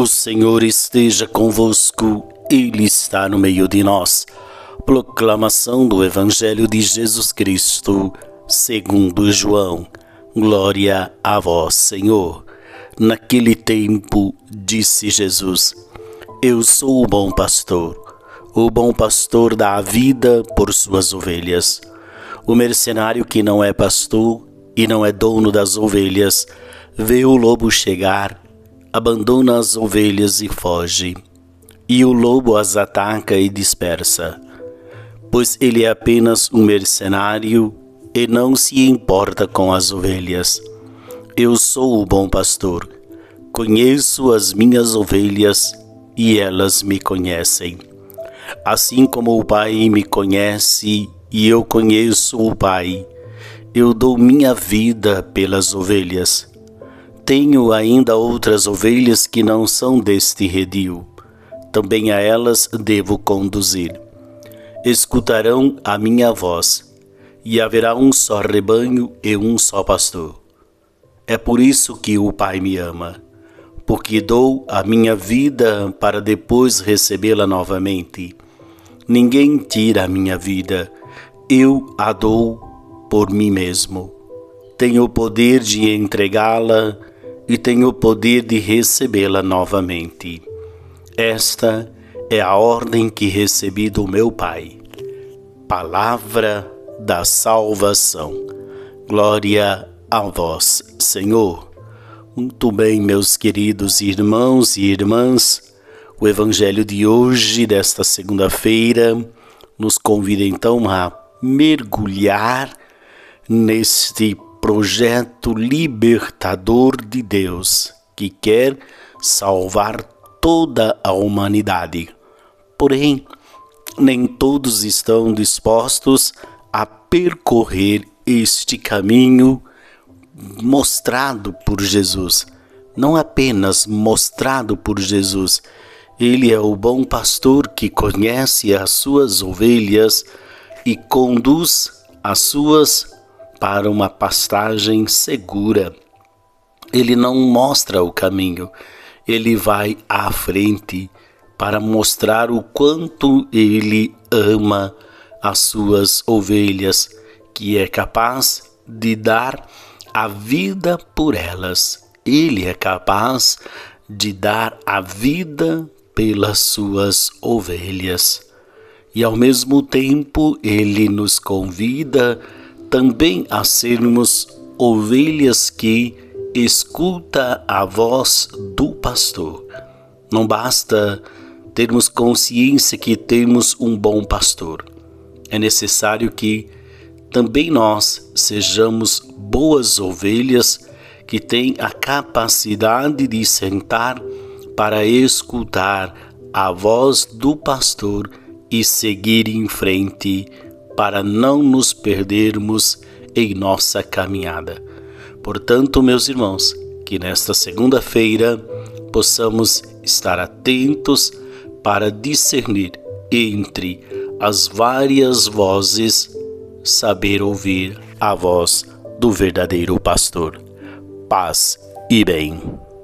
O Senhor esteja convosco, Ele está no meio de nós. Proclamação do Evangelho de Jesus Cristo, segundo João. Glória a vós, Senhor. Naquele tempo, disse Jesus: Eu sou o bom pastor. O bom pastor dá a vida por suas ovelhas. O mercenário que não é pastor e não é dono das ovelhas, vê o lobo chegar abandona as ovelhas e foge, e o lobo as ataca e dispersa, pois ele é apenas um mercenário e não se importa com as ovelhas. Eu sou o bom pastor, conheço as minhas ovelhas e elas me conhecem. Assim como o Pai me conhece e eu conheço o Pai, eu dou minha vida pelas ovelhas. Tenho ainda outras ovelhas que não são deste redil. Também a elas devo conduzir. Escutarão a minha voz, e haverá um só rebanho e um só pastor. É por isso que o Pai me ama, porque dou a minha vida para depois recebê-la novamente. Ninguém tira a minha vida, eu a dou por mim mesmo. Tenho o poder de entregá-la e tenho o poder de recebê-la novamente. Esta é a ordem que recebi do meu Pai. Palavra da salvação. Glória a vós, Senhor. Muito bem, meus queridos irmãos e irmãs, o Evangelho de hoje, desta segunda-feira, nos convida então a mergulhar neste projeto libertador de Deus que quer salvar toda a humanidade. Porém, nem todos estão dispostos a percorrer este caminho mostrado por Jesus. Não apenas mostrado por Jesus, ele é o bom pastor que conhece as suas ovelhas e conduz as suas para uma pastagem segura. Ele não mostra o caminho, ele vai à frente para mostrar o quanto ele ama as suas ovelhas, que é capaz de dar a vida por elas. Ele é capaz de dar a vida pelas suas ovelhas. E ao mesmo tempo, ele nos convida também a sermos ovelhas que escuta a voz do pastor. Não basta termos consciência que temos um bom pastor. É necessário que também nós sejamos boas ovelhas que têm a capacidade de sentar para escutar a voz do pastor e seguir em frente para não nos perdermos em nossa caminhada. Portanto, meus irmãos, que nesta segunda-feira possamos estar atentos para discernir entre as várias vozes, saber ouvir a voz do verdadeiro pastor. Paz e bem.